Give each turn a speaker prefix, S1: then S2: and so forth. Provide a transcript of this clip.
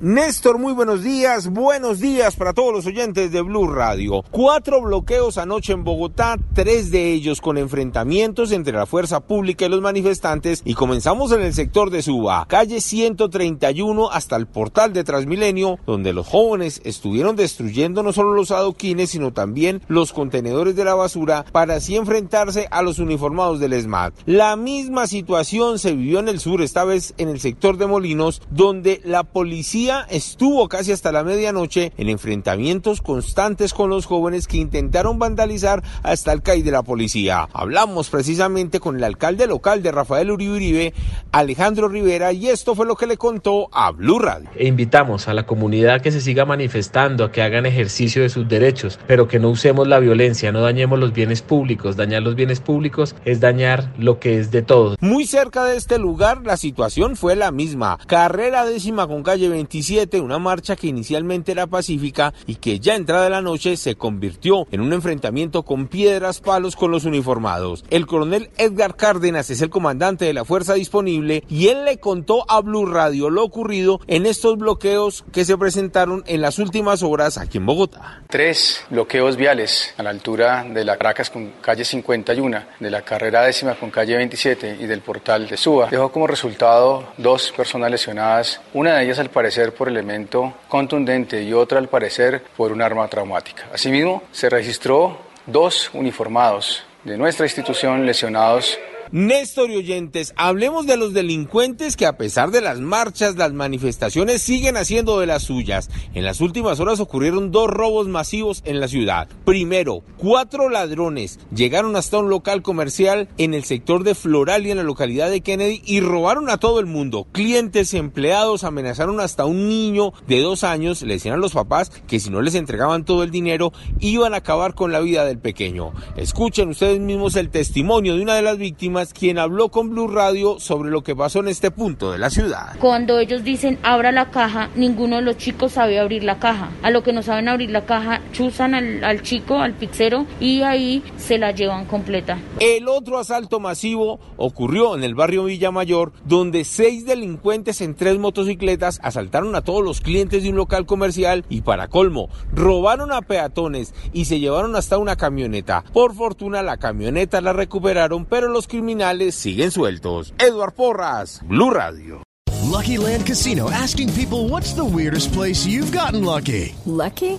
S1: Néstor, muy buenos días. Buenos días para todos los oyentes de Blue Radio. Cuatro bloqueos anoche en Bogotá, tres de ellos con enfrentamientos entre la fuerza pública y los manifestantes. Y comenzamos en el sector de Suba, calle 131 hasta el portal de Transmilenio, donde los jóvenes estuvieron destruyendo no solo los adoquines, sino también los contenedores de la basura para así enfrentarse a los uniformados del ESMAD. La misma situación se vivió en el sur, esta vez en el sector de Molinos, donde la policía estuvo casi hasta la medianoche en enfrentamientos constantes con los jóvenes que intentaron vandalizar hasta el CAI de la policía. Hablamos precisamente con el alcalde local de Rafael Uribe Uribe, Alejandro Rivera, y esto fue lo que le contó a Blue Radio.
S2: E invitamos a la comunidad que se siga manifestando, a que hagan ejercicio de sus derechos, pero que no usemos la violencia, no dañemos los bienes públicos. Dañar los bienes públicos es dañar lo que es de todos.
S1: Muy cerca de este lugar la situación fue la misma. Carrera décima con calle 25 una marcha que inicialmente era pacífica y que ya entrada la noche se convirtió en un enfrentamiento con piedras, palos con los uniformados. El coronel Edgar Cárdenas es el comandante de la fuerza disponible y él le contó a Blue Radio lo ocurrido en estos bloqueos que se presentaron en las últimas horas aquí en Bogotá.
S3: Tres bloqueos viales a la altura de la Caracas con calle 51, de la carrera décima con calle 27 y del portal de Suba. Dejó como resultado dos personas lesionadas, una de ellas al parecer por elemento contundente y otra al parecer por un arma traumática. Asimismo, se registró dos uniformados de nuestra institución lesionados
S1: Néstor y oyentes, hablemos de los delincuentes que a pesar de las marchas, las manifestaciones siguen haciendo de las suyas. En las últimas horas ocurrieron dos robos masivos en la ciudad. Primero, cuatro ladrones llegaron hasta un local comercial en el sector de Floral y en la localidad de Kennedy y robaron a todo el mundo. Clientes, empleados, amenazaron hasta un niño de dos años. Le decían a los papás que si no les entregaban todo el dinero iban a acabar con la vida del pequeño. Escuchen ustedes mismos el testimonio de una de las víctimas quien habló con Blue Radio sobre lo que pasó en este punto de la ciudad.
S4: Cuando ellos dicen abra la caja, ninguno de los chicos sabe abrir la caja. A lo que no saben abrir la caja, chuzan al, chico, al pizzero, y ahí se la llevan completa.
S1: El otro asalto masivo ocurrió en el barrio Villamayor, donde seis delincuentes en tres motocicletas asaltaron a todos los clientes de un local comercial y para colmo, robaron a peatones y se llevaron hasta una camioneta. Por fortuna la camioneta la recuperaron, pero los criminales criminales siguen sueltos. Edward Porras, Blue Radio.
S5: Lucky Land Casino asking people what's the weirdest place you've gotten lucky?
S6: Lucky?